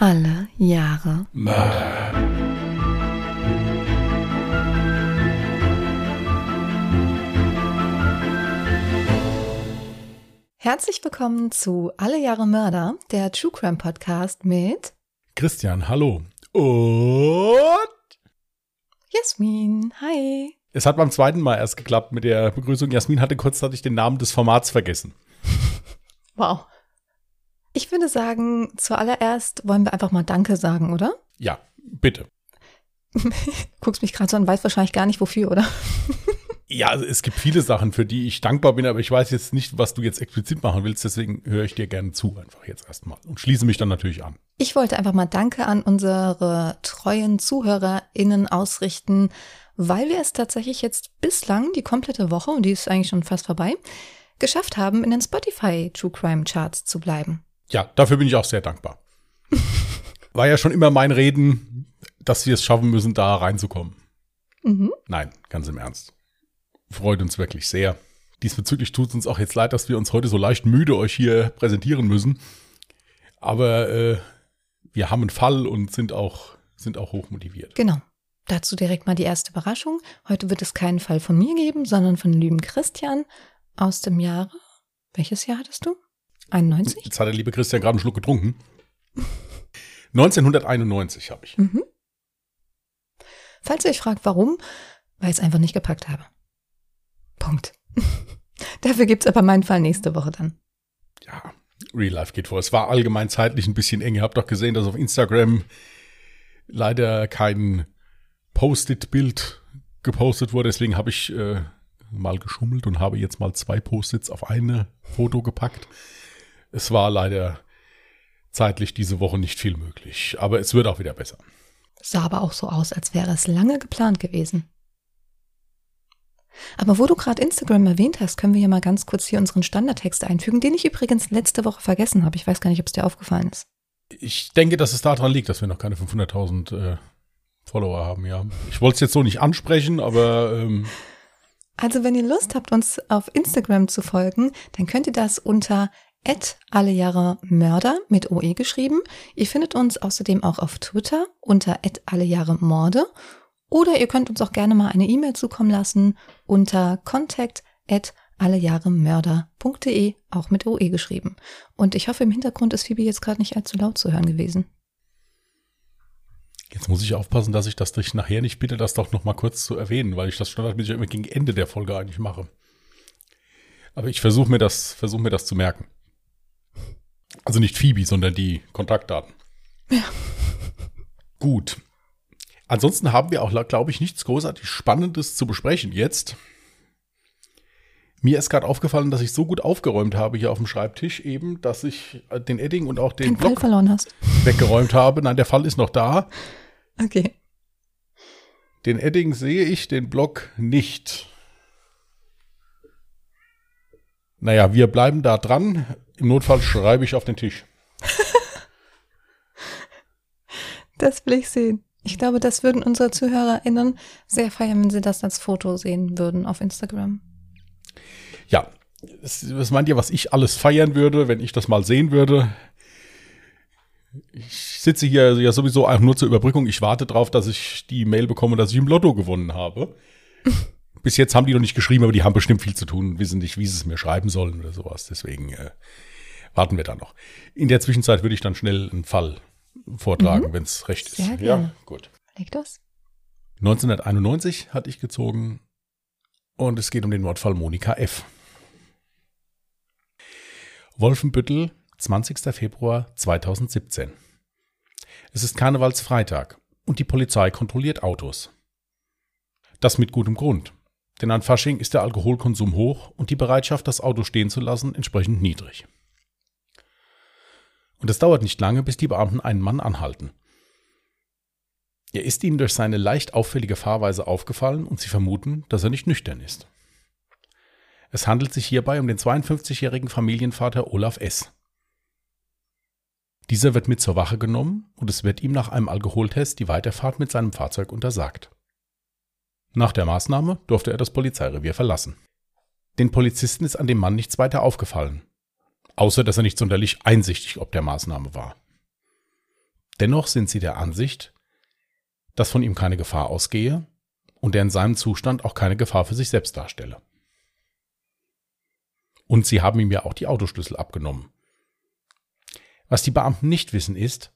Alle Jahre Mörder. Herzlich willkommen zu Alle Jahre Mörder, der True Crime Podcast mit Christian, hallo. Und Jasmin. Hi. es hat beim zweiten Mal erst geklappt mit der Begrüßung. Jasmin hatte kurzzeitig den Namen des Formats vergessen. Wow. Ich würde sagen, zuallererst wollen wir einfach mal Danke sagen, oder? Ja, bitte. Guckst mich gerade so an, weiß wahrscheinlich gar nicht wofür, oder? Ja, also es gibt viele Sachen, für die ich dankbar bin, aber ich weiß jetzt nicht, was du jetzt explizit machen willst, deswegen höre ich dir gerne zu, einfach jetzt erstmal und schließe mich dann natürlich an. Ich wollte einfach mal Danke an unsere treuen ZuhörerInnen ausrichten, weil wir es tatsächlich jetzt bislang die komplette Woche, und die ist eigentlich schon fast vorbei, geschafft haben, in den Spotify True Crime Charts zu bleiben. Ja, dafür bin ich auch sehr dankbar. War ja schon immer mein Reden, dass wir es schaffen müssen, da reinzukommen. Mhm. Nein, ganz im Ernst. Freut uns wirklich sehr. Diesbezüglich tut es uns auch jetzt leid, dass wir uns heute so leicht müde euch hier präsentieren müssen. Aber äh, wir haben einen Fall und sind auch, sind auch hochmotiviert. Genau. Dazu direkt mal die erste Überraschung. Heute wird es keinen Fall von mir geben, sondern von lieben Christian aus dem Jahre. Welches Jahr hattest du? 91? Jetzt hat der liebe Christian gerade einen Schluck getrunken. 1991 habe ich. Mhm. Falls ihr euch fragt, warum, weil ich es einfach nicht gepackt habe. Punkt. Dafür gibt's aber meinen Fall nächste Woche dann. Ja, Real Life geht vor. Es war allgemein zeitlich ein bisschen eng. Ihr habt doch gesehen, dass auf Instagram leider kein Post-it-Bild gepostet wurde. Deswegen habe ich äh, mal geschummelt und habe jetzt mal zwei Post-its auf eine Foto gepackt. Es war leider zeitlich diese Woche nicht viel möglich. Aber es wird auch wieder besser. Sah aber auch so aus, als wäre es lange geplant gewesen. Aber wo du gerade Instagram erwähnt hast, können wir hier mal ganz kurz hier unseren Standardtext einfügen, den ich übrigens letzte Woche vergessen habe. Ich weiß gar nicht, ob es dir aufgefallen ist. Ich denke, dass es daran liegt, dass wir noch keine 500.000 äh, Follower haben. Ja, ich wollte es jetzt so nicht ansprechen, aber ähm, Also wenn ihr Lust habt, uns auf Instagram zu folgen, dann könnt ihr das unter alle Jahre Mörder mit OE geschrieben. Ihr findet uns außerdem auch auf Twitter unter alle Jahre Morde. Oder ihr könnt uns auch gerne mal eine E-Mail zukommen lassen unter contact allejahremörder.de, auch mit OE geschrieben. Und ich hoffe, im Hintergrund ist Phoebe jetzt gerade nicht allzu laut zu hören gewesen. Jetzt muss ich aufpassen, dass ich das durch nachher nicht bitte, das doch noch mal kurz zu erwähnen, weil ich das standardmäßig immer gegen Ende der Folge eigentlich mache. Aber ich versuche mir das, versuche mir das zu merken. Also nicht Phoebe, sondern die Kontaktdaten. Ja. Gut. Ansonsten haben wir auch, glaube ich, nichts großartig Spannendes zu besprechen jetzt. Mir ist gerade aufgefallen, dass ich so gut aufgeräumt habe hier auf dem Schreibtisch eben, dass ich äh, den Edding und auch den Den Fall Block verloren hast. weggeräumt habe. Nein, der Fall ist noch da. Okay. Den Edding sehe ich, den Block nicht. Naja, wir bleiben da dran. Im Notfall schreibe ich auf den Tisch. Das will ich sehen. Ich glaube, das würden unsere ZuhörerInnen sehr feiern, wenn sie das als Foto sehen würden auf Instagram. Ja, was meint ihr, was ich alles feiern würde, wenn ich das mal sehen würde? Ich sitze hier ja sowieso einfach nur zur Überbrückung. Ich warte drauf, dass ich die Mail bekomme, dass ich im Lotto gewonnen habe. Bis jetzt haben die noch nicht geschrieben, aber die haben bestimmt viel zu tun, wissen nicht, wie sie es mir schreiben sollen oder sowas. Deswegen äh, warten wir da noch. In der Zwischenzeit würde ich dann schnell einen Fall vortragen, wenn es recht ist. Sehr gerne. Ja, gut. Leg das. 1991 hatte ich gezogen und es geht um den Mordfall Monika F. Wolfenbüttel, 20. Februar 2017. Es ist Karnevalsfreitag und die Polizei kontrolliert Autos. Das mit gutem Grund, denn an Fasching ist der Alkoholkonsum hoch und die Bereitschaft, das Auto stehen zu lassen, entsprechend niedrig. Und es dauert nicht lange, bis die Beamten einen Mann anhalten. Er ist ihnen durch seine leicht auffällige Fahrweise aufgefallen und sie vermuten, dass er nicht nüchtern ist. Es handelt sich hierbei um den 52-jährigen Familienvater Olaf S. Dieser wird mit zur Wache genommen und es wird ihm nach einem Alkoholtest die Weiterfahrt mit seinem Fahrzeug untersagt. Nach der Maßnahme durfte er das Polizeirevier verlassen. Den Polizisten ist an dem Mann nichts weiter aufgefallen, außer dass er nicht sonderlich einsichtig ob der Maßnahme war. Dennoch sind sie der Ansicht, dass von ihm keine Gefahr ausgehe und er in seinem Zustand auch keine Gefahr für sich selbst darstelle. Und sie haben ihm ja auch die Autoschlüssel abgenommen. Was die Beamten nicht wissen ist,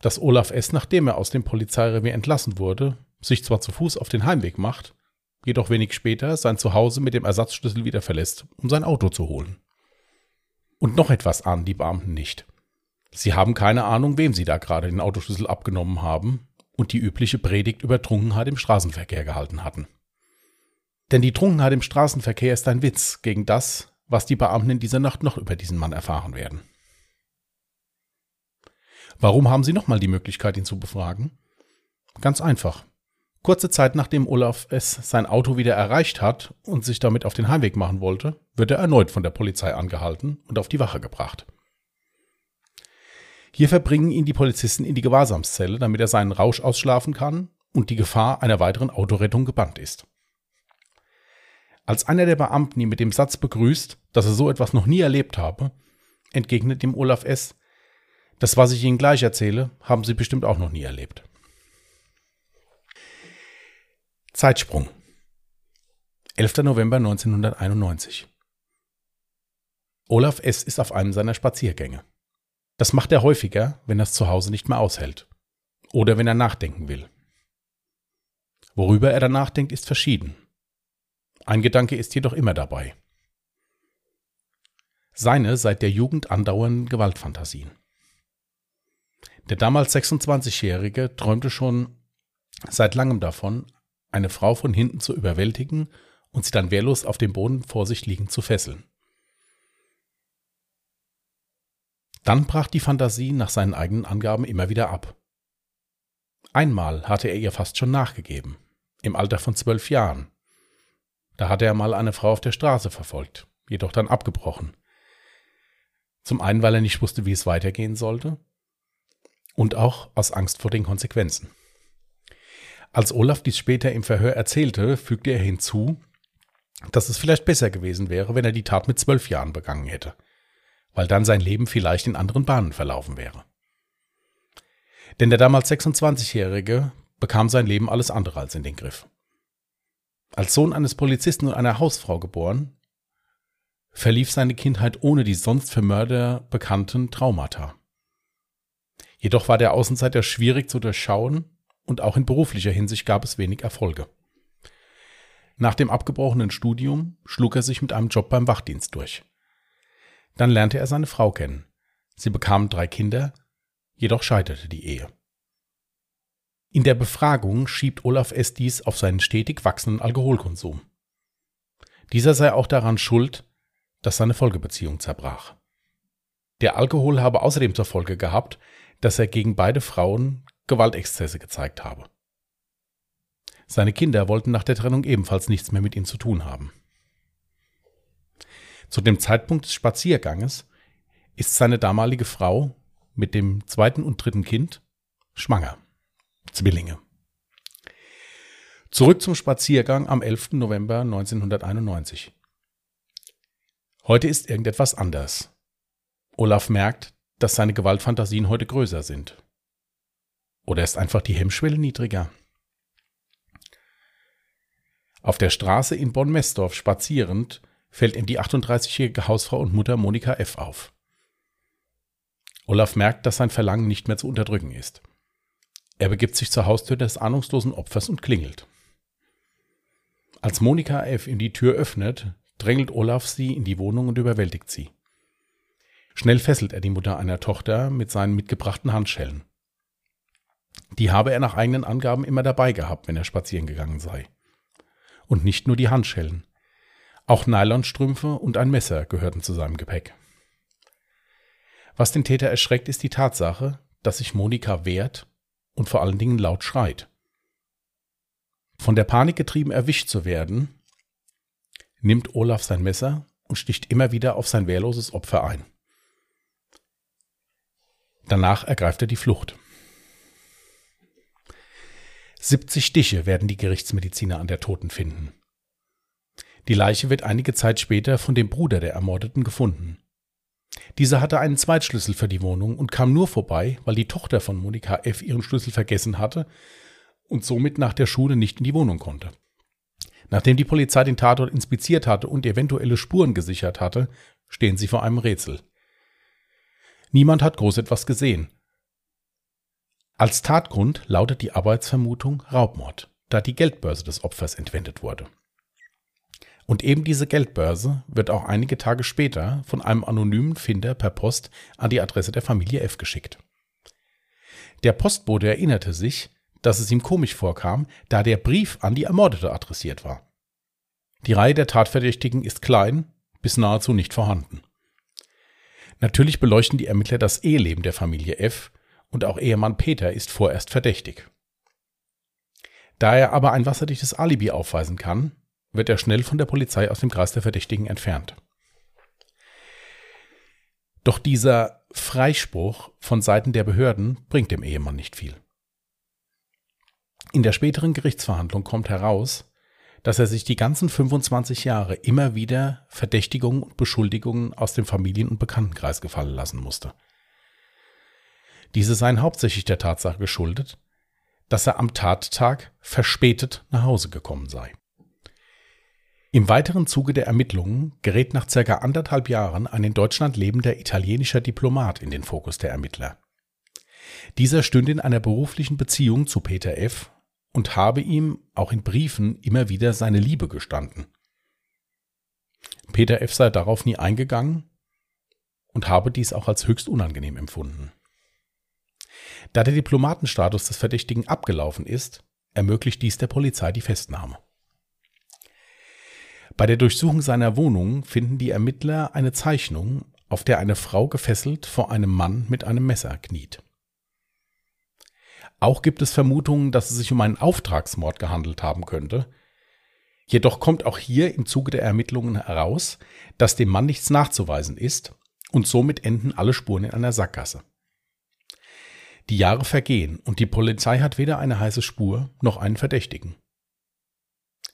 dass Olaf S., nachdem er aus dem Polizeirevier entlassen wurde, sich zwar zu Fuß auf den Heimweg macht, jedoch wenig später sein Zuhause mit dem Ersatzschlüssel wieder verlässt, um sein Auto zu holen. Und noch etwas ahnen die Beamten nicht. Sie haben keine Ahnung, wem sie da gerade den Autoschlüssel abgenommen haben und die übliche Predigt über Trunkenheit im Straßenverkehr gehalten hatten. Denn die Trunkenheit im Straßenverkehr ist ein Witz gegen das, was die Beamten in dieser Nacht noch über diesen Mann erfahren werden. Warum haben sie nochmal die Möglichkeit, ihn zu befragen? Ganz einfach. Kurze Zeit nachdem Olaf S. sein Auto wieder erreicht hat und sich damit auf den Heimweg machen wollte, wird er erneut von der Polizei angehalten und auf die Wache gebracht. Hier verbringen ihn die Polizisten in die Gewahrsamszelle, damit er seinen Rausch ausschlafen kann und die Gefahr einer weiteren Autorettung gebannt ist. Als einer der Beamten ihn mit dem Satz begrüßt, dass er so etwas noch nie erlebt habe, entgegnet ihm Olaf S., das, was ich Ihnen gleich erzähle, haben Sie bestimmt auch noch nie erlebt. Zeitsprung. 11. November 1991. Olaf S. ist auf einem seiner Spaziergänge. Das macht er häufiger, wenn er es zu Hause nicht mehr aushält. Oder wenn er nachdenken will. Worüber er dann nachdenkt, ist verschieden. Ein Gedanke ist jedoch immer dabei. Seine seit der Jugend andauernden Gewaltfantasien. Der damals 26-Jährige träumte schon seit langem davon, eine Frau von hinten zu überwältigen und sie dann wehrlos auf dem Boden vor sich liegend zu fesseln. Dann brach die Fantasie nach seinen eigenen Angaben immer wieder ab. Einmal hatte er ihr fast schon nachgegeben, im Alter von zwölf Jahren. Da hatte er mal eine Frau auf der Straße verfolgt, jedoch dann abgebrochen. Zum einen, weil er nicht wusste, wie es weitergehen sollte, und auch aus Angst vor den Konsequenzen. Als Olaf dies später im Verhör erzählte, fügte er hinzu, dass es vielleicht besser gewesen wäre, wenn er die Tat mit zwölf Jahren begangen hätte weil dann sein Leben vielleicht in anderen Bahnen verlaufen wäre. Denn der damals 26-Jährige bekam sein Leben alles andere als in den Griff. Als Sohn eines Polizisten und einer Hausfrau geboren, verlief seine Kindheit ohne die sonst für Mörder bekannten Traumata. Jedoch war der Außenseiter schwierig zu durchschauen und auch in beruflicher Hinsicht gab es wenig Erfolge. Nach dem abgebrochenen Studium schlug er sich mit einem Job beim Wachdienst durch. Dann lernte er seine Frau kennen. Sie bekamen drei Kinder, jedoch scheiterte die Ehe. In der Befragung schiebt Olaf S. dies auf seinen stetig wachsenden Alkoholkonsum. Dieser sei auch daran schuld, dass seine Folgebeziehung zerbrach. Der Alkohol habe außerdem zur Folge gehabt, dass er gegen beide Frauen Gewaltexzesse gezeigt habe. Seine Kinder wollten nach der Trennung ebenfalls nichts mehr mit ihm zu tun haben. Zu dem Zeitpunkt des Spazierganges ist seine damalige Frau mit dem zweiten und dritten Kind schwanger. Zwillinge. Zurück zum Spaziergang am 11. November 1991. Heute ist irgendetwas anders. Olaf merkt, dass seine Gewaltfantasien heute größer sind. Oder ist einfach die Hemmschwelle niedriger? Auf der Straße in Bonn-Messdorf spazierend fällt ihm die 38-jährige Hausfrau und Mutter Monika F. auf. Olaf merkt, dass sein Verlangen nicht mehr zu unterdrücken ist. Er begibt sich zur Haustür des ahnungslosen Opfers und klingelt. Als Monika F. ihm die Tür öffnet, drängelt Olaf sie in die Wohnung und überwältigt sie. Schnell fesselt er die Mutter einer Tochter mit seinen mitgebrachten Handschellen. Die habe er nach eigenen Angaben immer dabei gehabt, wenn er spazieren gegangen sei. Und nicht nur die Handschellen. Auch Nylonstrümpfe und ein Messer gehörten zu seinem Gepäck. Was den Täter erschreckt, ist die Tatsache, dass sich Monika wehrt und vor allen Dingen laut schreit. Von der Panik getrieben erwischt zu werden, nimmt Olaf sein Messer und sticht immer wieder auf sein wehrloses Opfer ein. Danach ergreift er die Flucht. 70 Stiche werden die Gerichtsmediziner an der Toten finden. Die Leiche wird einige Zeit später von dem Bruder der Ermordeten gefunden. Dieser hatte einen Zweitschlüssel für die Wohnung und kam nur vorbei, weil die Tochter von Monika F. ihren Schlüssel vergessen hatte und somit nach der Schule nicht in die Wohnung konnte. Nachdem die Polizei den Tatort inspiziert hatte und eventuelle Spuren gesichert hatte, stehen sie vor einem Rätsel. Niemand hat groß etwas gesehen. Als Tatgrund lautet die Arbeitsvermutung Raubmord, da die Geldbörse des Opfers entwendet wurde. Und eben diese Geldbörse wird auch einige Tage später von einem anonymen Finder per Post an die Adresse der Familie F geschickt. Der Postbote erinnerte sich, dass es ihm komisch vorkam, da der Brief an die Ermordete adressiert war. Die Reihe der Tatverdächtigen ist klein bis nahezu nicht vorhanden. Natürlich beleuchten die Ermittler das Eheleben der Familie F und auch Ehemann Peter ist vorerst verdächtig. Da er aber ein wasserdichtes Alibi aufweisen kann, wird er schnell von der Polizei aus dem Kreis der Verdächtigen entfernt. Doch dieser Freispruch von Seiten der Behörden bringt dem Ehemann nicht viel. In der späteren Gerichtsverhandlung kommt heraus, dass er sich die ganzen 25 Jahre immer wieder Verdächtigungen und Beschuldigungen aus dem Familien- und Bekanntenkreis gefallen lassen musste. Diese seien hauptsächlich der Tatsache geschuldet, dass er am Tattag verspätet nach Hause gekommen sei. Im weiteren Zuge der Ermittlungen gerät nach circa anderthalb Jahren ein in Deutschland lebender italienischer Diplomat in den Fokus der Ermittler. Dieser stünde in einer beruflichen Beziehung zu Peter F und habe ihm auch in Briefen immer wieder seine Liebe gestanden. Peter F. sei darauf nie eingegangen und habe dies auch als höchst unangenehm empfunden. Da der Diplomatenstatus des Verdächtigen abgelaufen ist, ermöglicht dies der Polizei die Festnahme. Bei der Durchsuchung seiner Wohnung finden die Ermittler eine Zeichnung, auf der eine Frau gefesselt vor einem Mann mit einem Messer kniet. Auch gibt es Vermutungen, dass es sich um einen Auftragsmord gehandelt haben könnte. Jedoch kommt auch hier im Zuge der Ermittlungen heraus, dass dem Mann nichts nachzuweisen ist und somit enden alle Spuren in einer Sackgasse. Die Jahre vergehen und die Polizei hat weder eine heiße Spur noch einen Verdächtigen.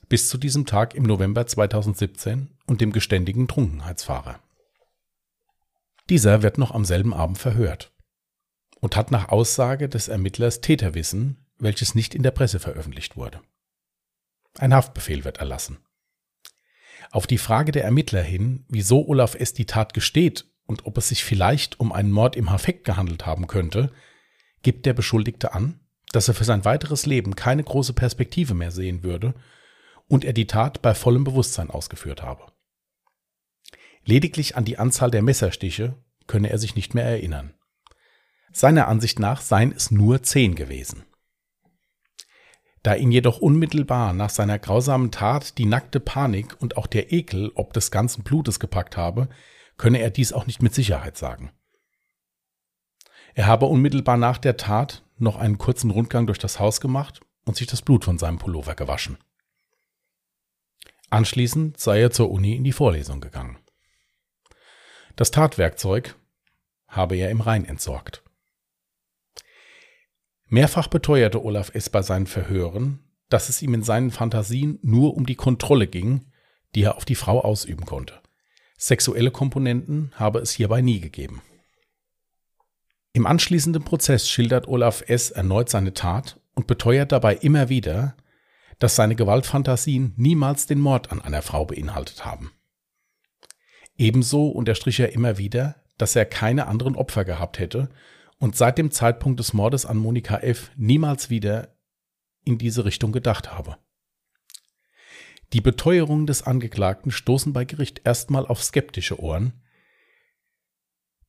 Bis zu diesem Tag im November 2017 und dem geständigen Trunkenheitsfahrer. Dieser wird noch am selben Abend verhört und hat nach Aussage des Ermittlers Täterwissen, welches nicht in der Presse veröffentlicht wurde. Ein Haftbefehl wird erlassen. Auf die Frage der Ermittler hin, wieso Olaf S. die Tat gesteht und ob es sich vielleicht um einen Mord im Hafekt gehandelt haben könnte, gibt der Beschuldigte an, dass er für sein weiteres Leben keine große Perspektive mehr sehen würde und er die Tat bei vollem Bewusstsein ausgeführt habe. Lediglich an die Anzahl der Messerstiche könne er sich nicht mehr erinnern. Seiner Ansicht nach seien es nur zehn gewesen. Da ihn jedoch unmittelbar nach seiner grausamen Tat die nackte Panik und auch der Ekel ob des ganzen Blutes gepackt habe, könne er dies auch nicht mit Sicherheit sagen. Er habe unmittelbar nach der Tat noch einen kurzen Rundgang durch das Haus gemacht und sich das Blut von seinem Pullover gewaschen. Anschließend sei er zur Uni in die Vorlesung gegangen. Das Tatwerkzeug habe er im Rhein entsorgt. Mehrfach beteuerte Olaf S. bei seinen Verhören, dass es ihm in seinen Fantasien nur um die Kontrolle ging, die er auf die Frau ausüben konnte. Sexuelle Komponenten habe es hierbei nie gegeben. Im anschließenden Prozess schildert Olaf S. erneut seine Tat und beteuert dabei immer wieder, dass seine Gewaltfantasien niemals den Mord an einer Frau beinhaltet haben. Ebenso unterstrich er immer wieder, dass er keine anderen Opfer gehabt hätte und seit dem Zeitpunkt des Mordes an Monika F. niemals wieder in diese Richtung gedacht habe. Die Beteuerungen des Angeklagten stoßen bei Gericht erstmal auf skeptische Ohren,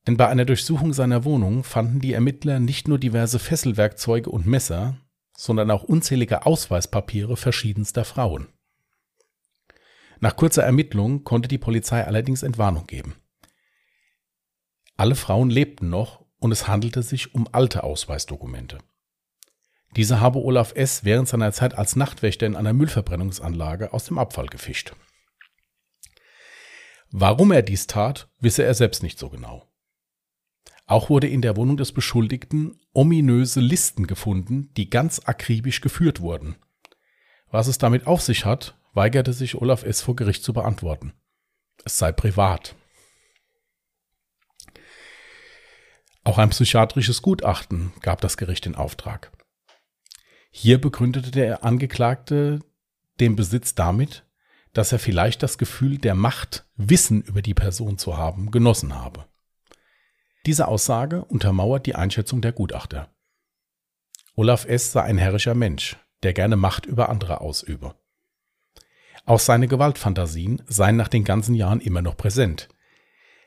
denn bei einer Durchsuchung seiner Wohnung fanden die Ermittler nicht nur diverse Fesselwerkzeuge und Messer, sondern auch unzählige Ausweispapiere verschiedenster Frauen. Nach kurzer Ermittlung konnte die Polizei allerdings Entwarnung geben. Alle Frauen lebten noch und es handelte sich um alte Ausweisdokumente. Diese habe Olaf S. während seiner Zeit als Nachtwächter in einer Müllverbrennungsanlage aus dem Abfall gefischt. Warum er dies tat, wisse er selbst nicht so genau. Auch wurde in der Wohnung des Beschuldigten ominöse Listen gefunden, die ganz akribisch geführt wurden. Was es damit auf sich hat, weigerte sich Olaf S. vor Gericht zu beantworten. Es sei privat. Auch ein psychiatrisches Gutachten gab das Gericht in Auftrag. Hier begründete der Angeklagte den Besitz damit, dass er vielleicht das Gefühl der Macht, Wissen über die Person zu haben, genossen habe. Diese Aussage untermauert die Einschätzung der Gutachter. Olaf S. sei ein herrischer Mensch, der gerne Macht über andere ausübe. Auch seine Gewaltfantasien seien nach den ganzen Jahren immer noch präsent.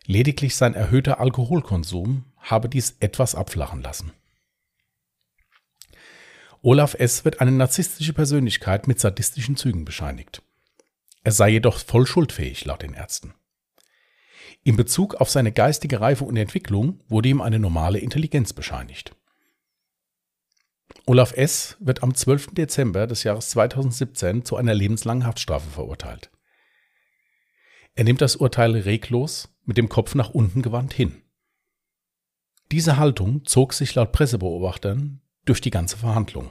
Lediglich sein erhöhter Alkoholkonsum habe dies etwas abflachen lassen. Olaf S. wird eine narzisstische Persönlichkeit mit sadistischen Zügen bescheinigt. Er sei jedoch voll schuldfähig, laut den Ärzten. In Bezug auf seine geistige Reife und Entwicklung wurde ihm eine normale Intelligenz bescheinigt. Olaf S. wird am 12. Dezember des Jahres 2017 zu einer lebenslangen Haftstrafe verurteilt. Er nimmt das Urteil reglos mit dem Kopf nach unten gewandt hin. Diese Haltung zog sich laut Pressebeobachtern durch die ganze Verhandlung.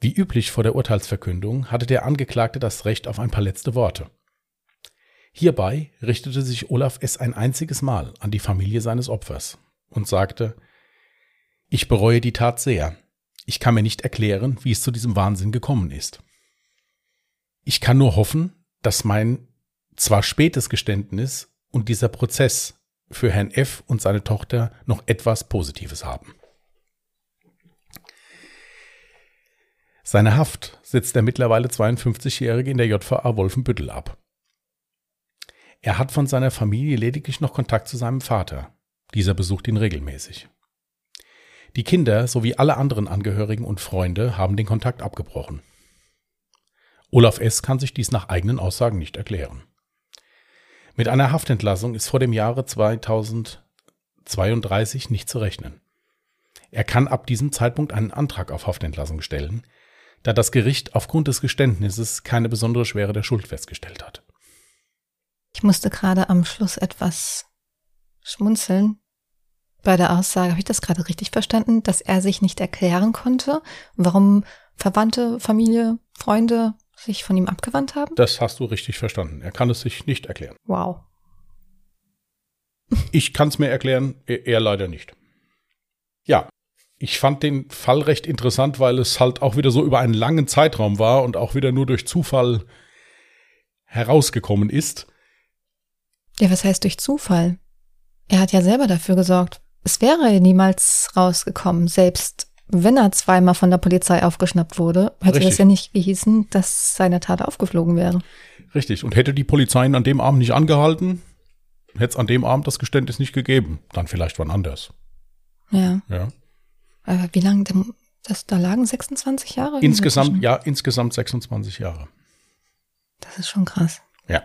Wie üblich vor der Urteilsverkündung hatte der Angeklagte das Recht auf ein paar letzte Worte. Hierbei richtete sich Olaf S. ein einziges Mal an die Familie seines Opfers und sagte, ich bereue die Tat sehr. Ich kann mir nicht erklären, wie es zu diesem Wahnsinn gekommen ist. Ich kann nur hoffen, dass mein zwar spätes Geständnis und dieser Prozess für Herrn F. und seine Tochter noch etwas Positives haben. Seine Haft sitzt der mittlerweile 52-Jährige in der JVA Wolfenbüttel ab. Er hat von seiner Familie lediglich noch Kontakt zu seinem Vater. Dieser besucht ihn regelmäßig. Die Kinder sowie alle anderen Angehörigen und Freunde haben den Kontakt abgebrochen. Olaf S. kann sich dies nach eigenen Aussagen nicht erklären. Mit einer Haftentlassung ist vor dem Jahre 2032 nicht zu rechnen. Er kann ab diesem Zeitpunkt einen Antrag auf Haftentlassung stellen, da das Gericht aufgrund des Geständnisses keine besondere Schwere der Schuld festgestellt hat. Ich musste gerade am Schluss etwas schmunzeln, bei der Aussage, habe ich das gerade richtig verstanden, dass er sich nicht erklären konnte, warum Verwandte, Familie, Freunde sich von ihm abgewandt haben? Das hast du richtig verstanden. Er kann es sich nicht erklären. Wow. Ich kann es mir erklären, er leider nicht. Ja, ich fand den Fall recht interessant, weil es halt auch wieder so über einen langen Zeitraum war und auch wieder nur durch Zufall herausgekommen ist. Ja, was heißt durch Zufall? Er hat ja selber dafür gesorgt es wäre niemals rausgekommen, selbst wenn er zweimal von der Polizei aufgeschnappt wurde, hätte Richtig. das ja nicht gehießen, dass seine Tat aufgeflogen wäre. Richtig. Und hätte die Polizei ihn an dem Abend nicht angehalten, hätte es an dem Abend das Geständnis nicht gegeben. Dann vielleicht wann anders. Ja. Ja. Aber wie lange, das, da lagen 26 Jahre? Insgesamt, ja, insgesamt 26 Jahre. Das ist schon krass. Ja.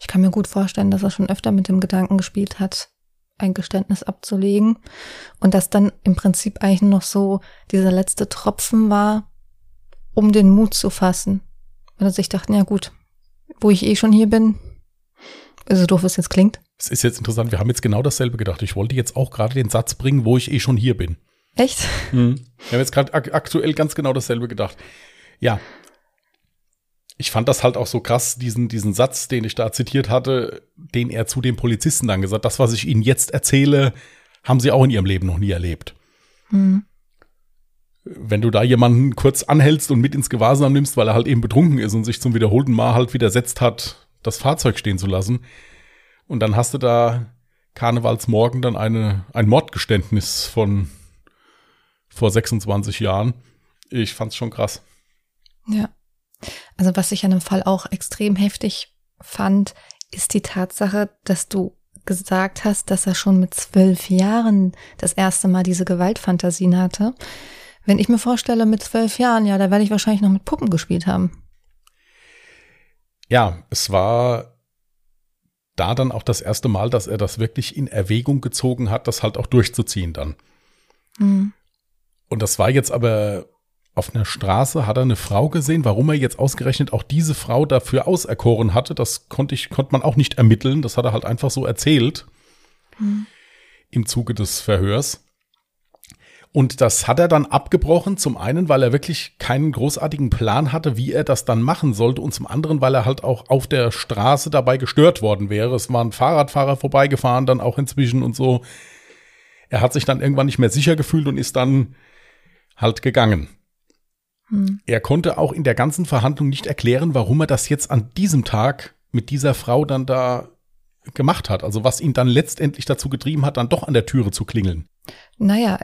Ich kann mir gut vorstellen, dass er schon öfter mit dem Gedanken gespielt hat, ein Geständnis abzulegen und das dann im Prinzip eigentlich noch so dieser letzte Tropfen war, um den Mut zu fassen. Und er sich dachte, ja gut, wo ich eh schon hier bin, so doof es jetzt klingt. Es ist jetzt interessant, wir haben jetzt genau dasselbe gedacht. Ich wollte jetzt auch gerade den Satz bringen, wo ich eh schon hier bin. Echt? Mhm. Wir haben jetzt gerade ak aktuell ganz genau dasselbe gedacht. Ja, ich fand das halt auch so krass, diesen, diesen Satz, den ich da zitiert hatte, den er zu den Polizisten dann gesagt, das, was ich Ihnen jetzt erzähle, haben Sie auch in Ihrem Leben noch nie erlebt. Mhm. Wenn du da jemanden kurz anhältst und mit ins Gewahrsam nimmst, weil er halt eben betrunken ist und sich zum wiederholten Mal halt widersetzt hat, das Fahrzeug stehen zu lassen, und dann hast du da Karnevalsmorgen dann eine, ein Mordgeständnis von vor 26 Jahren. Ich fand's schon krass. Ja. Also was ich an dem Fall auch extrem heftig fand, ist die Tatsache, dass du gesagt hast, dass er schon mit zwölf Jahren das erste Mal diese Gewaltfantasien hatte. Wenn ich mir vorstelle, mit zwölf Jahren, ja, da werde ich wahrscheinlich noch mit Puppen gespielt haben. Ja, es war da dann auch das erste Mal, dass er das wirklich in Erwägung gezogen hat, das halt auch durchzuziehen dann. Mhm. Und das war jetzt aber auf einer Straße hat er eine Frau gesehen. Warum er jetzt ausgerechnet auch diese Frau dafür auserkoren hatte, das konnte ich, konnte man auch nicht ermitteln. Das hat er halt einfach so erzählt mhm. im Zuge des Verhörs. Und das hat er dann abgebrochen, zum einen, weil er wirklich keinen großartigen Plan hatte, wie er das dann machen sollte, und zum anderen, weil er halt auch auf der Straße dabei gestört worden wäre. Es waren Fahrradfahrer vorbeigefahren, dann auch inzwischen und so. Er hat sich dann irgendwann nicht mehr sicher gefühlt und ist dann halt gegangen. Hm. Er konnte auch in der ganzen Verhandlung nicht erklären, warum er das jetzt an diesem Tag mit dieser Frau dann da gemacht hat. Also was ihn dann letztendlich dazu getrieben hat, dann doch an der Türe zu klingeln. Naja,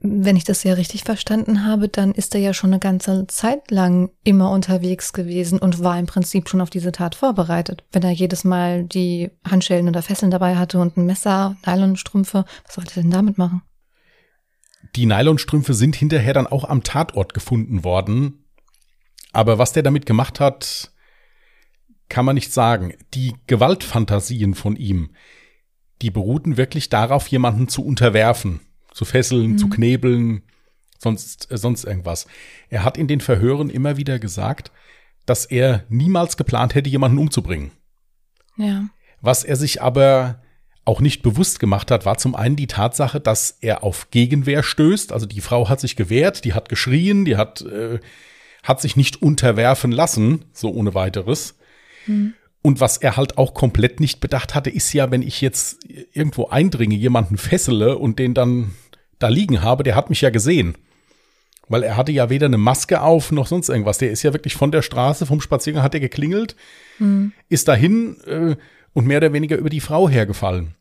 wenn ich das ja richtig verstanden habe, dann ist er ja schon eine ganze Zeit lang immer unterwegs gewesen und war im Prinzip schon auf diese Tat vorbereitet. Wenn er jedes Mal die Handschellen oder Fesseln dabei hatte und ein Messer, Nylonstrümpfe, was sollte er denn damit machen? Die Nylonstrümpfe sind hinterher dann auch am Tatort gefunden worden. Aber was der damit gemacht hat, kann man nicht sagen. Die Gewaltfantasien von ihm, die beruhten wirklich darauf, jemanden zu unterwerfen, zu fesseln, mhm. zu knebeln, sonst, äh, sonst irgendwas. Er hat in den Verhören immer wieder gesagt, dass er niemals geplant hätte, jemanden umzubringen. Ja. Was er sich aber auch nicht bewusst gemacht hat, war zum einen die Tatsache, dass er auf Gegenwehr stößt. Also die Frau hat sich gewehrt, die hat geschrien, die hat, äh, hat sich nicht unterwerfen lassen, so ohne weiteres. Mhm. Und was er halt auch komplett nicht bedacht hatte, ist ja, wenn ich jetzt irgendwo eindringe, jemanden fessele und den dann da liegen habe, der hat mich ja gesehen. Weil er hatte ja weder eine Maske auf noch sonst irgendwas. Der ist ja wirklich von der Straße, vom Spaziergang hat er geklingelt, mhm. ist dahin äh, und mehr oder weniger über die Frau hergefallen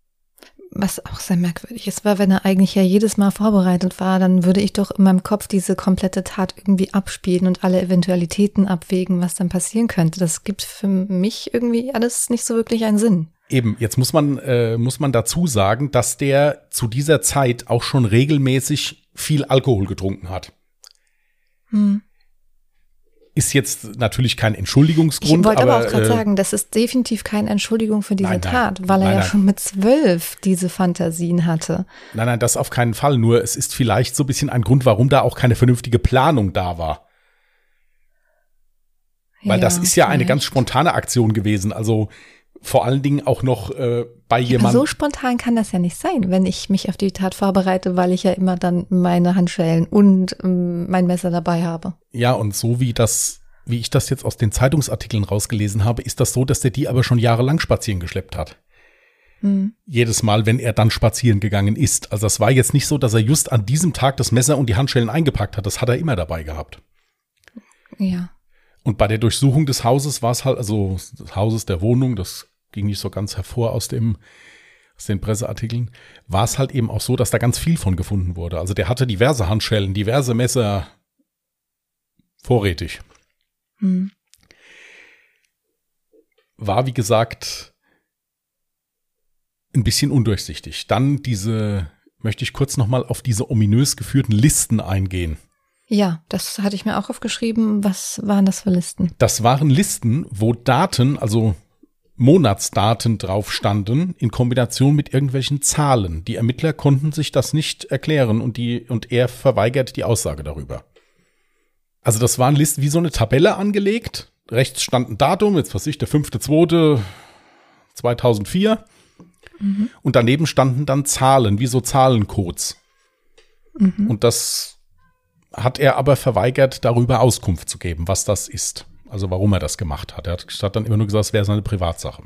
was auch sehr merkwürdig ist, weil wenn er eigentlich ja jedes Mal vorbereitet war, dann würde ich doch in meinem Kopf diese komplette Tat irgendwie abspielen und alle Eventualitäten abwägen, was dann passieren könnte. Das gibt für mich irgendwie alles nicht so wirklich einen Sinn. Eben, jetzt muss man, äh, muss man dazu sagen, dass der zu dieser Zeit auch schon regelmäßig viel Alkohol getrunken hat. Hm ist jetzt natürlich kein Entschuldigungsgrund. Ich wollte aber, aber auch gerade äh, sagen, das ist definitiv keine Entschuldigung für diese nein, nein, Tat, weil er nein, ja schon mit zwölf diese Fantasien hatte. Nein, nein, das auf keinen Fall. Nur es ist vielleicht so ein bisschen ein Grund, warum da auch keine vernünftige Planung da war. Weil ja, das ist ja eine ganz spontane Aktion gewesen. Also vor allen Dingen auch noch äh, bei jemandem. So spontan kann das ja nicht sein, wenn ich mich auf die Tat vorbereite, weil ich ja immer dann meine Handschellen und ähm, mein Messer dabei habe. Ja, und so wie das, wie ich das jetzt aus den Zeitungsartikeln rausgelesen habe, ist das so, dass der die aber schon jahrelang spazieren geschleppt hat. Hm. Jedes Mal, wenn er dann spazieren gegangen ist. Also das war jetzt nicht so, dass er just an diesem Tag das Messer und die Handschellen eingepackt hat. Das hat er immer dabei gehabt. Ja. Und bei der Durchsuchung des Hauses war es halt, also des Hauses der Wohnung, das ging nicht so ganz hervor aus dem aus den Presseartikeln, war es halt eben auch so, dass da ganz viel von gefunden wurde. Also der hatte diverse Handschellen, diverse Messer vorrätig. Hm. War, wie gesagt, ein bisschen undurchsichtig. Dann diese, möchte ich kurz nochmal auf diese ominös geführten Listen eingehen. Ja, das hatte ich mir auch aufgeschrieben. Was waren das für Listen? Das waren Listen, wo Daten, also Monatsdaten drauf standen, in Kombination mit irgendwelchen Zahlen. Die Ermittler konnten sich das nicht erklären und, die, und er verweigert die Aussage darüber. Also das waren Listen wie so eine Tabelle angelegt. Rechts stand ein Datum, jetzt was ich, der 5.2.2004. Mhm. Und daneben standen dann Zahlen, wie so Zahlencodes. Mhm. Und das hat er aber verweigert, darüber Auskunft zu geben, was das ist. Also warum er das gemacht hat. Er hat dann immer nur gesagt, es wäre seine Privatsache.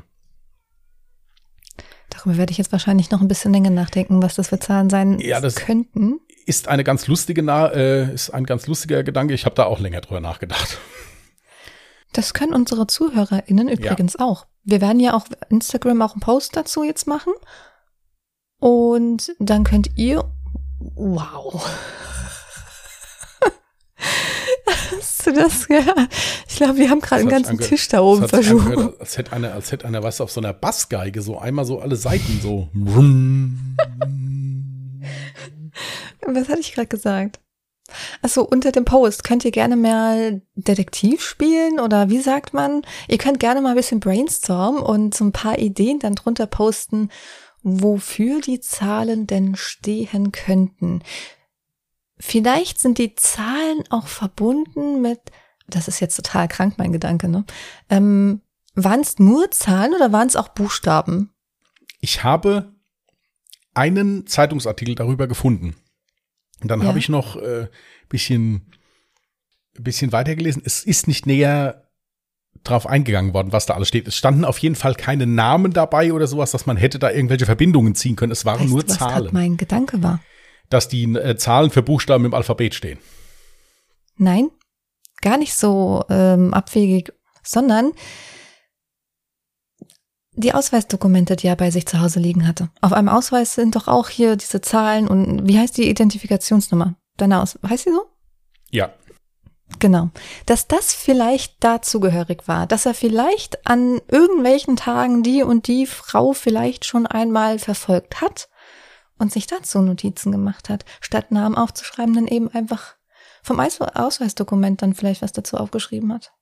Darüber werde ich jetzt wahrscheinlich noch ein bisschen länger nachdenken, was das für Zahlen sein ja, das könnten. Ist eine ganz lustige, äh, ist ein ganz lustiger Gedanke. Ich habe da auch länger drüber nachgedacht. Das können unsere ZuhörerInnen übrigens ja. auch. Wir werden ja auch Instagram auch einen Post dazu jetzt machen. Und dann könnt ihr, wow. Hast du das? Ja. Ich glaube, wir haben gerade einen ganzen Tisch da oben verschoben. Als hätte einer, als hätte einer was auf so einer Bassgeige so einmal so alle Seiten so. was hatte ich gerade gesagt? Achso, unter dem Post könnt ihr gerne mal Detektiv spielen oder wie sagt man? Ihr könnt gerne mal ein bisschen brainstormen und so ein paar Ideen dann drunter posten, wofür die Zahlen denn stehen könnten. Vielleicht sind die Zahlen auch verbunden mit, das ist jetzt total krank, mein Gedanke, ne? Ähm, waren es nur Zahlen oder waren es auch Buchstaben? Ich habe einen Zeitungsartikel darüber gefunden. Und dann Ja. habe ich noch äh, bisschen, bisschen weitergelesen. Es ist nicht näher drauf eingegangen worden, was da alles steht. Es standen auf jeden Fall keine Namen dabei oder sowas, dass man hätte da irgendwelche Verbindungen ziehen können. Es waren Weißt nur du, was Zahlen, mein Gedanke war? Dass die äh, Zahlen für Buchstaben im Alphabet stehen. Nein, gar nicht so ähm, abwegig, sondern die Ausweisdokumente, die er bei sich zu Hause liegen hatte. Auf einem Ausweis sind doch auch hier diese Zahlen und wie heißt die Identifikationsnummer? Deine Aus heißt sie so? Ja, Genau. Dass das vielleicht dazugehörig war, dass er vielleicht an irgendwelchen Tagen die und die Frau vielleicht schon einmal verfolgt hat und sich dazu Notizen gemacht hat, statt Namen aufzuschreiben, dann eben einfach vom Eis- Ausweisdokument dann vielleicht was dazu aufgeschrieben hat.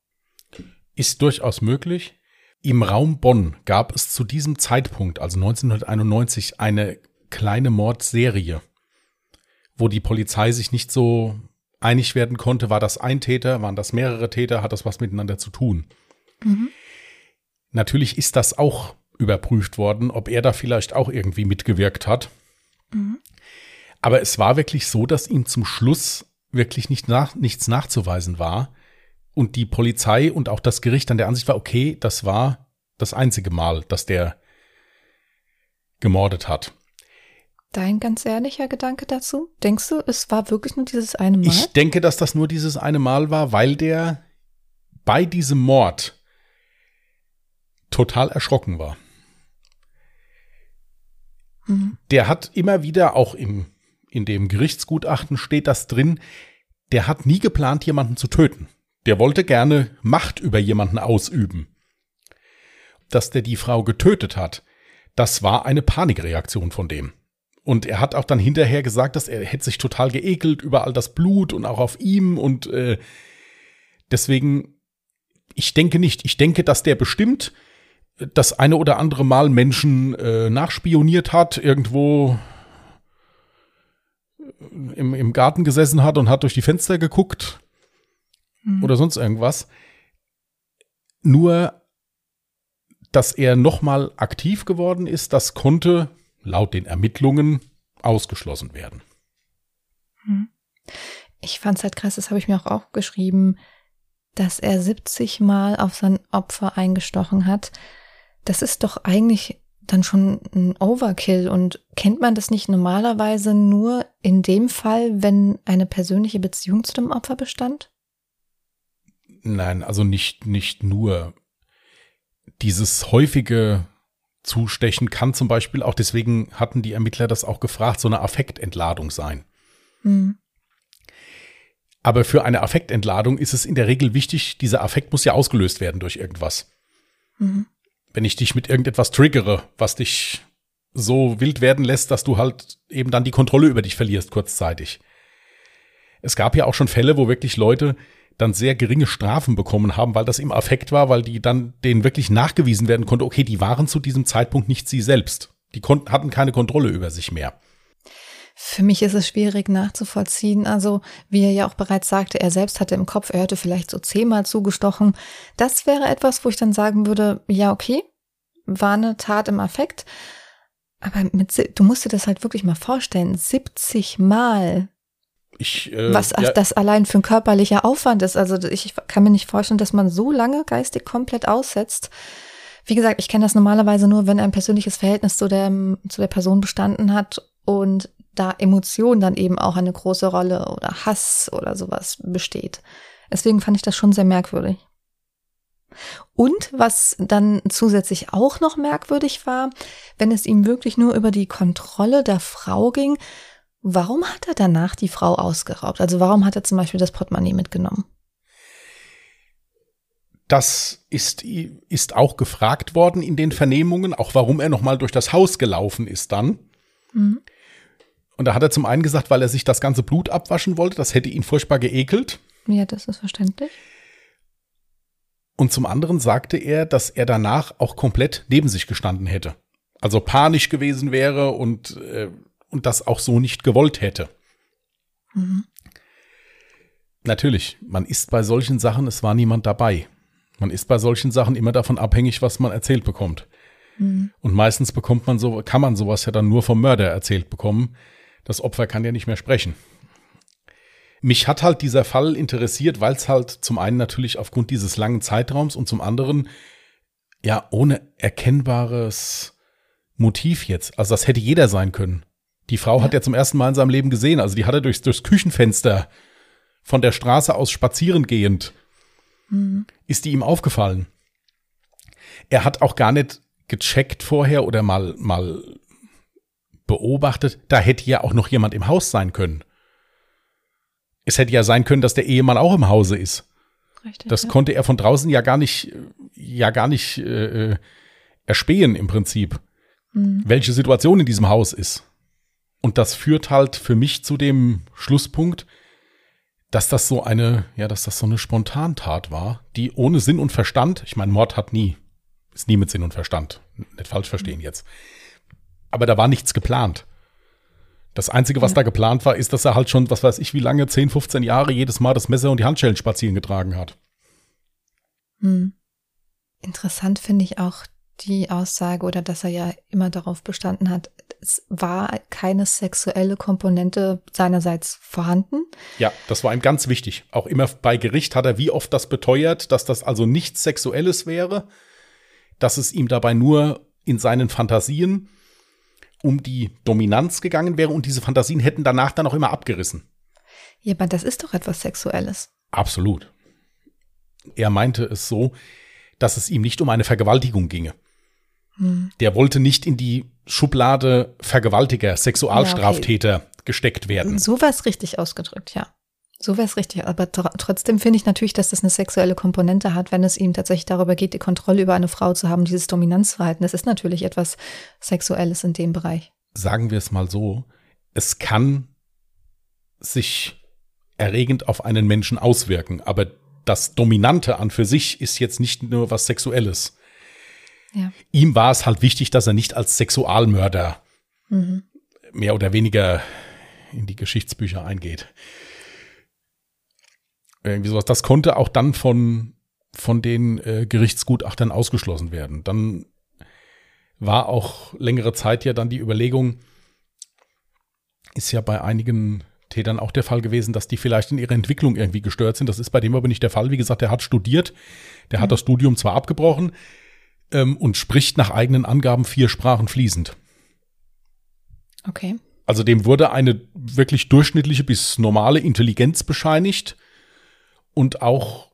ist durchaus möglich. Im Raum Bonn gab es zu diesem Zeitpunkt, also 1991, eine kleine Mordserie, wo die Polizei sich nicht so einig werden konnte, war das ein Täter, waren das mehrere Täter, hat das was miteinander zu tun. Mhm. Natürlich ist das auch überprüft worden, ob er da vielleicht auch irgendwie mitgewirkt hat. Mhm. Aber es war wirklich so, dass ihm zum Schluss wirklich nicht nach, nichts nachzuweisen war. Und die Polizei und auch das Gericht an der Ansicht war, okay, das war das einzige Mal, dass der gemordet hat. Dein ganz ehrlicher Gedanke dazu? Denkst du, es war wirklich nur dieses eine Mal? Ich denke, dass das nur dieses eine Mal war, weil der bei diesem Mord total erschrocken war. Mhm. Der hat immer wieder, auch im, in dem Gerichtsgutachten steht das drin, der hat nie geplant, jemanden zu töten. Der wollte gerne Macht über jemanden ausüben. Dass der die Frau getötet hat, das war eine Panikreaktion von dem. Und er hat auch dann hinterher gesagt, dass er hätte sich total geekelt über all das Blut und auch auf ihm und äh, deswegen, ich denke nicht. Ich denke, dass der bestimmt das eine oder andere Mal Menschen äh, nachspioniert hat, irgendwo im, im Garten gesessen hat und hat durch die Fenster geguckt Mhm. oder sonst irgendwas. Nur, dass er nochmal aktiv geworden ist, das konnte laut den Ermittlungen ausgeschlossen werden. Ich fand's halt krass, das habe ich mir auch aufgeschrieben, dass er 70 Mal auf sein Opfer eingestochen hat. Das ist doch eigentlich dann schon ein Overkill und kennt man das nicht normalerweise nur in dem Fall, wenn eine persönliche Beziehung zu dem Opfer bestand? Nein, also nicht, nicht nur. Dieses häufige Zustechen kann zum Beispiel auch, deswegen hatten die Ermittler das auch gefragt, so eine Affektentladung sein. Hm. Aber für eine Affektentladung ist es in der Regel wichtig, dieser Affekt muss ja ausgelöst werden durch irgendwas. Mhm. Wenn ich dich mit irgendetwas triggere, was dich so wild werden lässt, dass du halt eben dann die Kontrolle über dich verlierst kurzzeitig. Es gab ja auch schon Fälle, wo wirklich Leute dann sehr geringe Strafen bekommen haben, weil das im Affekt war, weil die dann denen wirklich nachgewiesen werden konnte, okay, die waren zu diesem Zeitpunkt nicht sie selbst. Die konnten, hatten keine Kontrolle über sich mehr. Für mich ist es schwierig nachzuvollziehen. Also, wie er ja auch bereits sagte, er selbst hatte im Kopf, er hätte vielleicht so zehnmal zugestochen. Das wäre etwas, wo ich dann sagen würde, ja, okay, war eine Tat im Affekt. Aber mit, du musst dir das halt wirklich mal vorstellen. 70 Mal. Ich, äh, Was ja, das allein für ein körperlicher Aufwand ist. Also, ich kann mir nicht vorstellen, dass man so lange geistig komplett aussetzt. Wie gesagt, ich kenne das normalerweise nur, wenn ein persönliches Verhältnis zu der, zu der Person bestanden hat und da Emotion dann eben auch eine große Rolle oder Hass oder sowas besteht. Deswegen fand ich das schon sehr merkwürdig. Und was dann zusätzlich auch noch merkwürdig war, wenn es ihm wirklich nur über die Kontrolle der Frau ging, warum hat er danach die Frau ausgeraubt? Also warum hat er zum Beispiel das Portemonnaie mitgenommen? Das ist, ist auch gefragt worden in den Vernehmungen, auch warum er nochmal durch das Haus gelaufen ist dann. Mhm. Und da hat er zum einen gesagt, weil er sich das ganze Blut abwaschen wollte, das hätte ihn furchtbar geekelt. Ja, das ist verständlich. Und zum anderen sagte er, dass er danach auch komplett neben sich gestanden hätte. Also panisch gewesen wäre und, äh, und das auch so nicht gewollt hätte. Mhm. Natürlich, man ist bei solchen Sachen, es war niemand dabei. Man ist bei solchen Sachen immer davon abhängig, was man erzählt bekommt. Mhm. Und meistens bekommt man so, kann man sowas ja dann nur vom Mörder erzählt bekommen. Das Opfer kann ja nicht mehr sprechen. Mich hat halt dieser Fall interessiert, weil es halt zum einen natürlich aufgrund dieses langen Zeitraums und zum anderen ja ohne erkennbares Motiv jetzt. Also das hätte jeder sein können. Die Frau ja. hat er zum ersten Mal in seinem Leben gesehen. Also die hat er durchs, durchs Küchenfenster von der Straße aus spazieren gehend, mhm. ist die ihm aufgefallen. Er hat auch gar nicht gecheckt vorher oder mal, mal beobachtet, da hätte ja auch noch jemand im Haus sein können. Es hätte ja sein können, dass der Ehemann auch im Hause ist. Richtig, das ja. konnte er von draußen ja gar nicht, ja gar nicht äh, äh erspähen im Prinzip, mhm. welche Situation in diesem Haus ist. Und das führt halt für mich zu dem Schlusspunkt, dass das so eine, ja, dass das so eine Spontantat war, die ohne Sinn und Verstand, ich meine, Mord hat nie, ist nie mit Sinn und Verstand, nicht falsch verstehen jetzt. Aber da war nichts geplant. Das Einzige, was ja. da geplant war, ist, dass er halt schon, was weiß ich, wie lange, 10, 15 Jahre jedes Mal das Messer und die Handschellen spazieren getragen hat. Hm. Interessant finde ich auch die Aussage oder dass er ja immer darauf bestanden hat, es war keine sexuelle Komponente seinerseits vorhanden. Ja, das war ihm ganz wichtig. Auch immer bei Gericht hat er wie oft das beteuert, dass das also nichts Sexuelles wäre, dass es ihm dabei nur in seinen Fantasien um die Dominanz gegangen wäre und diese Fantasien hätten danach dann auch immer abgerissen. Ja, aber das ist doch etwas Sexuelles. Absolut. Er meinte es so, dass es ihm nicht um eine Vergewaltigung ginge. Hm. Der wollte nicht in die Schublade Vergewaltiger, Sexualstraftäter ja, okay. gesteckt werden. So war es richtig ausgedrückt, ja. So wäre es richtig. Aber tr trotzdem finde ich natürlich, dass das eine sexuelle Komponente hat, wenn es ihm tatsächlich darüber geht, die Kontrolle über eine Frau zu haben, dieses Dominanzverhalten. Das ist natürlich etwas Sexuelles in dem Bereich. Sagen wir es mal so, es kann sich erregend auf einen Menschen auswirken, aber das Dominante an für sich ist jetzt nicht nur was Sexuelles. Ja. Ihm war es halt wichtig, dass er nicht als Sexualmörder mhm. mehr oder weniger in die Geschichtsbücher eingeht irgendwie sowas. Das konnte auch dann von, von den äh, Gerichtsgutachtern ausgeschlossen werden. Dann war auch längere Zeit ja dann die Überlegung, ist ja bei einigen Tätern auch der Fall gewesen, dass die vielleicht in ihrer Entwicklung irgendwie gestört sind. Das ist bei dem aber nicht der Fall. Wie gesagt, der hat studiert, der mhm. hat das Studium zwar abgebrochen ähm, und spricht nach eigenen Angaben vier Sprachen fließend. Okay. Also dem wurde eine wirklich durchschnittliche bis normale Intelligenz bescheinigt und auch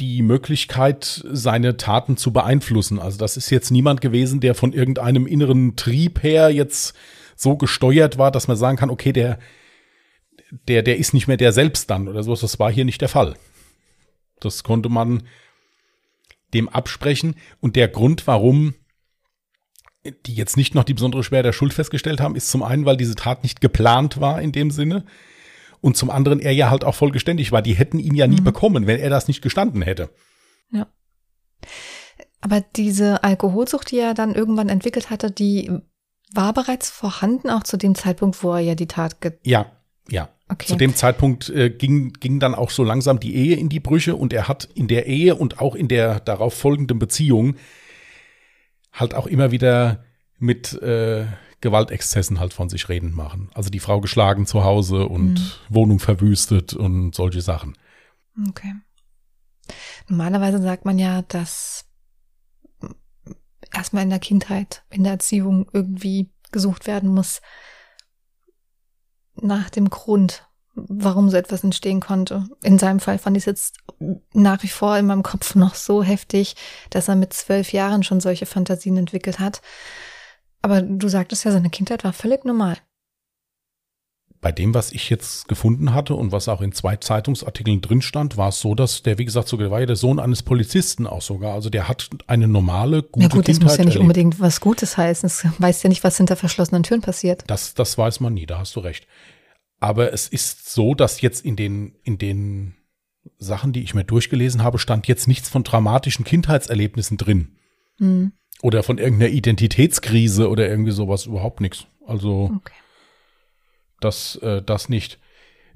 die Möglichkeit, seine Taten zu beeinflussen. Also das ist jetzt niemand gewesen, der von irgendeinem inneren Trieb her jetzt so gesteuert war, dass man sagen kann, okay, der, der, der ist nicht mehr der selbst dann oder sowas. Das war hier nicht der Fall. Das konnte man dem absprechen. Und der Grund, warum die jetzt nicht noch die besondere Schwere der Schuld festgestellt haben, ist zum einen, weil diese Tat nicht geplant war in dem Sinne und zum anderen er ja halt auch vollgeständig war. Die hätten ihn ja nie mhm. bekommen, wenn er das nicht gestanden hätte. Ja. Aber diese Alkoholsucht, die er dann irgendwann entwickelt hatte, die war bereits vorhanden, auch zu dem Zeitpunkt, wo er ja die Tat ge Ja, ja. Okay. Zu dem Zeitpunkt äh, ging, ging dann auch so langsam die Ehe in die Brüche und er hat in der Ehe und auch in der darauf folgenden Beziehung halt auch immer wieder mit äh, Gewaltexzessen halt von sich reden machen. Also die Frau geschlagen zu Hause und mhm. Wohnung verwüstet und solche Sachen. Okay. Normalerweise sagt man ja, dass erstmal in der Kindheit, in der Erziehung irgendwie gesucht werden muss nach dem Grund, warum so etwas entstehen konnte. In seinem Fall fand ich es jetzt nach wie vor in meinem Kopf noch so heftig, dass er mit zwölf Jahren schon solche Fantasien entwickelt hat. Aber du sagtest ja, seine Kindheit war völlig normal. Bei dem, was ich jetzt gefunden hatte und was auch in zwei Zeitungsartikeln drin stand, war es so, dass der, wie gesagt, sogar war ja der Sohn eines Polizisten auch sogar. Also der hat eine normale, gute Kindheit. Ja gut, das muss ja nicht erlebt. unbedingt was Gutes heißen. Es weiß ja nicht, was hinter verschlossenen Türen passiert. Das, das weiß man nie, da hast du recht. Aber es ist so, dass jetzt in den, in den Sachen, die ich mir durchgelesen habe, stand jetzt nichts von dramatischen Kindheitserlebnissen drin. Mhm. Oder von irgendeiner Identitätskrise oder irgendwie sowas überhaupt nichts. Also okay. das, äh, das nicht.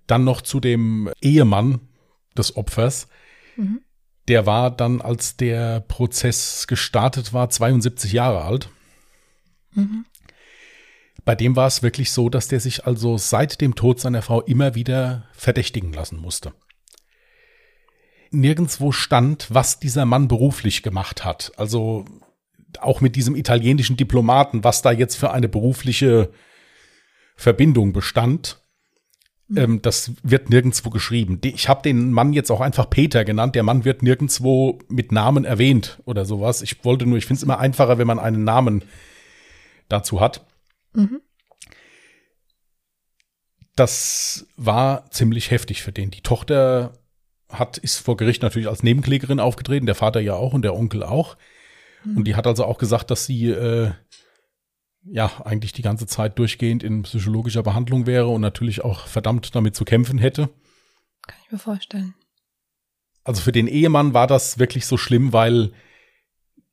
Dann noch zu dem Ehemann des Opfers. Mhm. Der war dann, als der Prozess gestartet war, 72 Jahre alt. Mhm. Bei dem war es wirklich so, dass der sich also seit dem Tod seiner Frau immer wieder verdächtigen lassen musste. Nirgendwo stand, was dieser Mann beruflich gemacht hat. Also auch mit diesem italienischen Diplomaten, was da jetzt für eine berufliche Verbindung bestand. Mhm. Ähm, das wird nirgendwo geschrieben. Ich habe den Mann jetzt auch einfach Peter genannt. Der Mann wird nirgendwo mit Namen erwähnt oder sowas. Ich wollte nur, ich finde es immer einfacher, wenn man einen Namen dazu hat. Mhm. Das war ziemlich heftig für den. Die Tochter hat, ist vor Gericht natürlich als Nebenklägerin aufgetreten, der Vater ja auch und der Onkel auch. Mhm. Und die hat also auch gesagt, dass sie äh, ja eigentlich die ganze Zeit durchgehend in psychologischer Behandlung wäre und natürlich auch verdammt damit zu kämpfen hätte. Kann ich mir vorstellen. Also für den Ehemann war das wirklich so schlimm, weil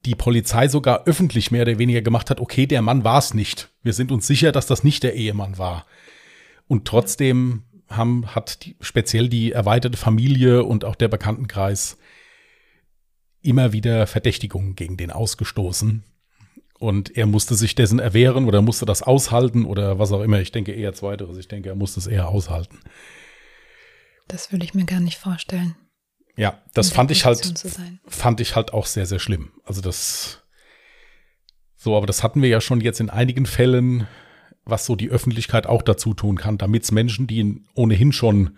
die Polizei sogar öffentlich mehr oder weniger gemacht hat, okay, der Mann war es nicht. Wir sind uns sicher, dass das nicht der Ehemann war. Und trotzdem haben, hat die, speziell die erweiterte Familie und auch der Bekanntenkreis immer wieder Verdächtigungen gegen den ausgestoßen. Und er musste sich dessen erwehren oder musste das aushalten oder was auch immer. Ich denke eher zweiteres. Ich denke, er musste es eher aushalten. Das würde ich mir gar nicht vorstellen. Ja, das fand ich halt, fand ich halt auch sehr, sehr schlimm. Also das, so, aber das hatten wir ja schon jetzt in einigen Fällen, was so die Öffentlichkeit auch dazu tun kann, damit es Menschen, die ohnehin schon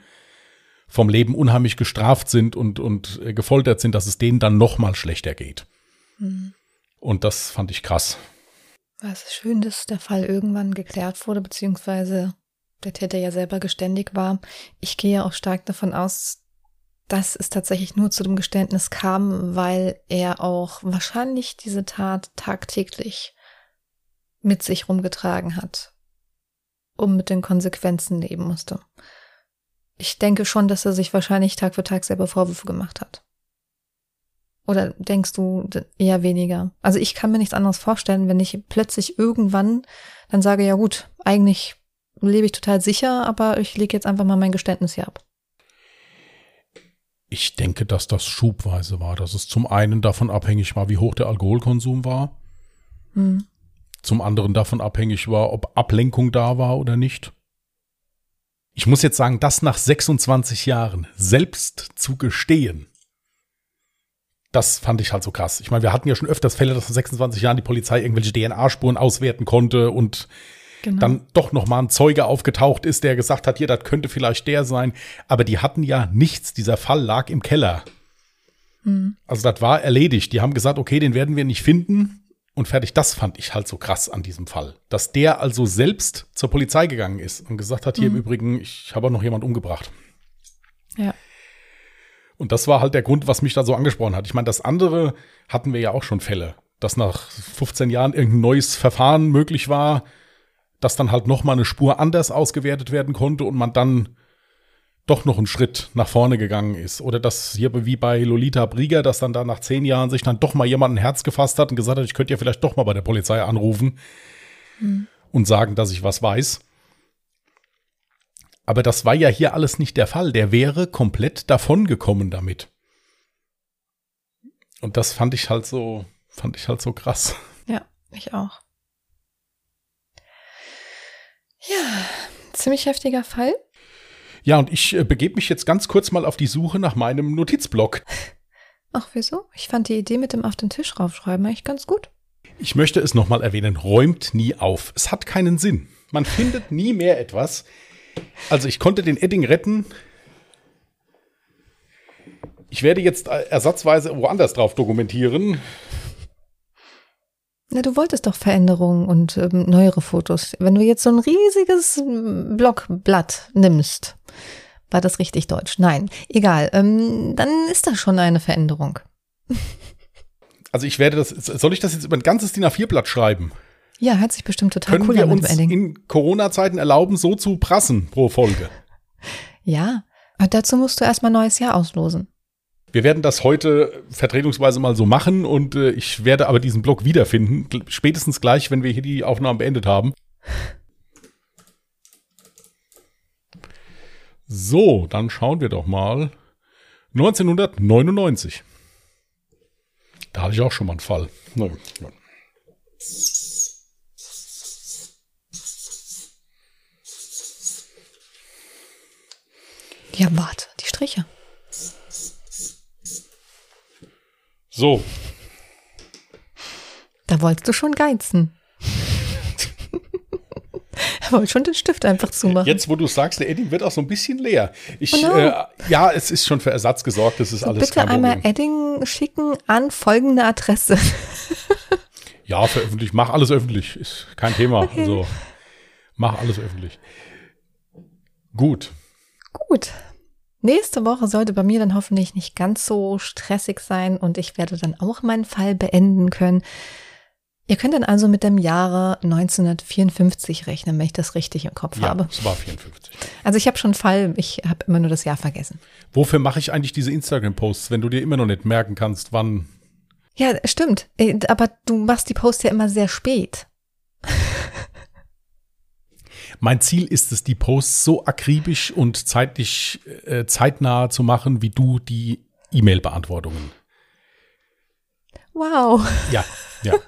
vom Leben unheimlich gestraft sind und, und äh, gefoltert sind, dass es denen dann noch mal schlechter geht. Mhm. Und das fand ich krass. Es ist schön, dass der Fall irgendwann geklärt wurde, beziehungsweise der Täter ja selber geständig war. Ich gehe auch stark davon aus, dass es tatsächlich nur zu dem Geständnis kam, weil er auch wahrscheinlich diese Tat tagtäglich mit sich rumgetragen hat, um mit den Konsequenzen leben musste. Ich denke schon, dass er sich wahrscheinlich Tag für Tag selber Vorwürfe gemacht hat. Oder denkst du eher weniger? Also ich kann mir nichts anderes vorstellen, wenn ich plötzlich irgendwann dann sage, ja gut, eigentlich lebe ich total sicher, aber ich lege jetzt einfach mal mein Geständnis hier ab. Ich denke, dass das schubweise war, dass es zum einen davon abhängig war, wie hoch der Alkoholkonsum war, hm. zum anderen davon abhängig war, ob Ablenkung da war oder nicht. Ich muss jetzt sagen, das nach 26 Jahren selbst zu gestehen, das fand ich halt so krass. Ich meine, wir hatten ja schon öfters Fälle, dass nach 26 Jahren die Polizei irgendwelche DNA-Spuren auswerten konnte und genau. dann doch noch mal ein Zeuge aufgetaucht ist, der gesagt hat, hier, das könnte vielleicht der sein. Aber die hatten ja nichts. Dieser Fall lag im Keller. Mhm. Also das war erledigt. Die haben gesagt, okay, den werden wir nicht finden. Und fertig, das fand ich halt so krass an diesem Fall. Dass der also selbst zur Polizei gegangen ist und gesagt hat, hier mhm. im Übrigen, ich habe auch noch jemand umgebracht. Ja. Und das war halt der Grund, was mich da so angesprochen hat. Ich meine, das andere hatten wir ja auch schon Fälle, dass nach 15 Jahren irgendein neues Verfahren möglich war, dass dann halt noch mal eine Spur anders ausgewertet werden konnte und man dann doch noch einen Schritt nach vorne gegangen ist. Oder dass hier wie bei Lolita Brieger, dass dann da nach zehn Jahren sich dann doch mal jemand ein Herz gefasst hat und gesagt hat, ich könnte ja vielleicht doch mal bei der Polizei anrufen mhm. und sagen, dass ich was weiß. Aber das war ja hier alles nicht der Fall. Der wäre komplett davongekommen damit. Und das fand ich halt so, fand ich halt so krass. Ja, ich auch. Ja, ziemlich heftiger Fall. Ja, und ich äh, begebe mich jetzt ganz kurz mal auf die Suche nach meinem Notizblock. Ach, wieso? Ich fand die Idee mit dem auf den Tisch raufschreiben eigentlich ganz gut. Ich möchte es nochmal erwähnen, räumt nie auf. Es hat keinen Sinn. Man findet nie mehr etwas, also ich konnte den Edding retten. Ich werde jetzt ersatzweise woanders drauf dokumentieren. Na, du wolltest doch Veränderungen und ähm, neuere Fotos. Wenn du jetzt so ein riesiges Blockblatt nimmst, war das richtig deutsch? Nein, egal. Ähm, dann ist das schon eine Veränderung. Also ich werde das, soll ich das jetzt über ein ganzes DIN A4-Blatt schreiben? Ja, hört sich bestimmt total Können cool wir uns in Corona-Zeiten erlauben, so zu prassen pro Folge? ja, aber dazu musst du erstmal neues Jahr auslosen. Wir werden das heute vertretungsweise mal so machen und äh, ich werde aber diesen Blog wiederfinden, spätestens gleich, wenn wir hier die Aufnahmen beendet haben. So, dann schauen wir doch mal. 1999. Da hatte ich auch schon mal einen Fall. Nein. Ja, warte, die Striche. So, Da wolltest du schon geizen. er wollte schon den Stift einfach zumachen. jetzt wo du sagst, der Edding wird auch so ein bisschen leer. Ich, Oh no. äh, ja, es ist schon für Ersatz gesorgt, das ist alles Bitte kein einmal Problem. Edding schicken an folgende Adresse. Ja, veröffentlich, mach alles öffentlich, ist kein Thema. Also, mach alles öffentlich. Gut. Gut. Nächste Woche sollte bei mir dann hoffentlich nicht ganz so stressig sein und ich werde dann auch meinen Fall beenden können. Ihr könnt dann also mit dem Jahre 1954 rechnen, wenn ich das richtig im Kopf Ja, habe. es war 54. Also ich habe schon einen Fall, ich habe immer nur das Jahr vergessen. Wofür mache ich eigentlich diese Instagram-Posts, wenn du dir immer noch nicht merken kannst, wann? Ja, stimmt. Äh, Aber du machst die Posts ja immer sehr spät. Mein Ziel ist es, die Posts so akribisch und zeitlich äh, zeitnah zu machen, wie du die E-Mail-Beantwortungen. Wow. Ja, ja.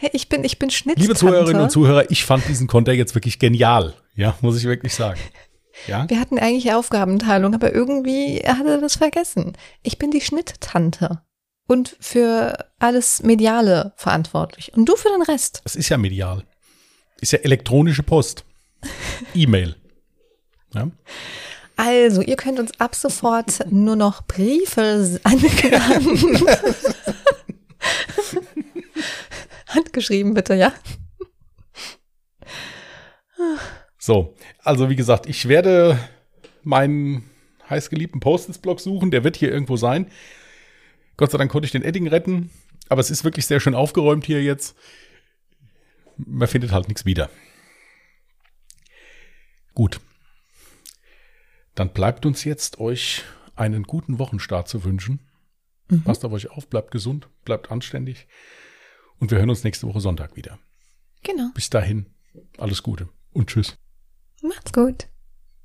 Hey, ich bin, ich bin Schnitt. Liebe Zuhörerinnen und Zuhörer, ich fand diesen Content jetzt wirklich genial. Ja, muss ich wirklich sagen. Ja, Wir hatten eigentlich Aufgabenteilung, aber irgendwie hat er das vergessen. Ich bin die Schnitttante und für alles Mediale verantwortlich. Und du für den Rest. es ist ja medial. Ist ja elektronische Post. E-Mail. Ja. Also, ihr könnt uns ab sofort nur noch Briefe an Handgeschrieben, bitte, ja? So, also wie gesagt, ich werde meinen heißgeliebten Post-its-Block suchen. Der wird hier irgendwo sein. Gott sei Dank konnte ich den Edding retten. Aber es ist wirklich sehr schön aufgeräumt hier jetzt. Man findet halt nichts wieder. Gut. Dann bleibt uns jetzt, euch einen guten Wochenstart zu wünschen. Passt auf euch auf, bleibt gesund, bleibt anständig. Und wir hören uns nächste Woche Sonntag wieder. Genau. Bis dahin, alles Gute und tschüss. Macht's gut.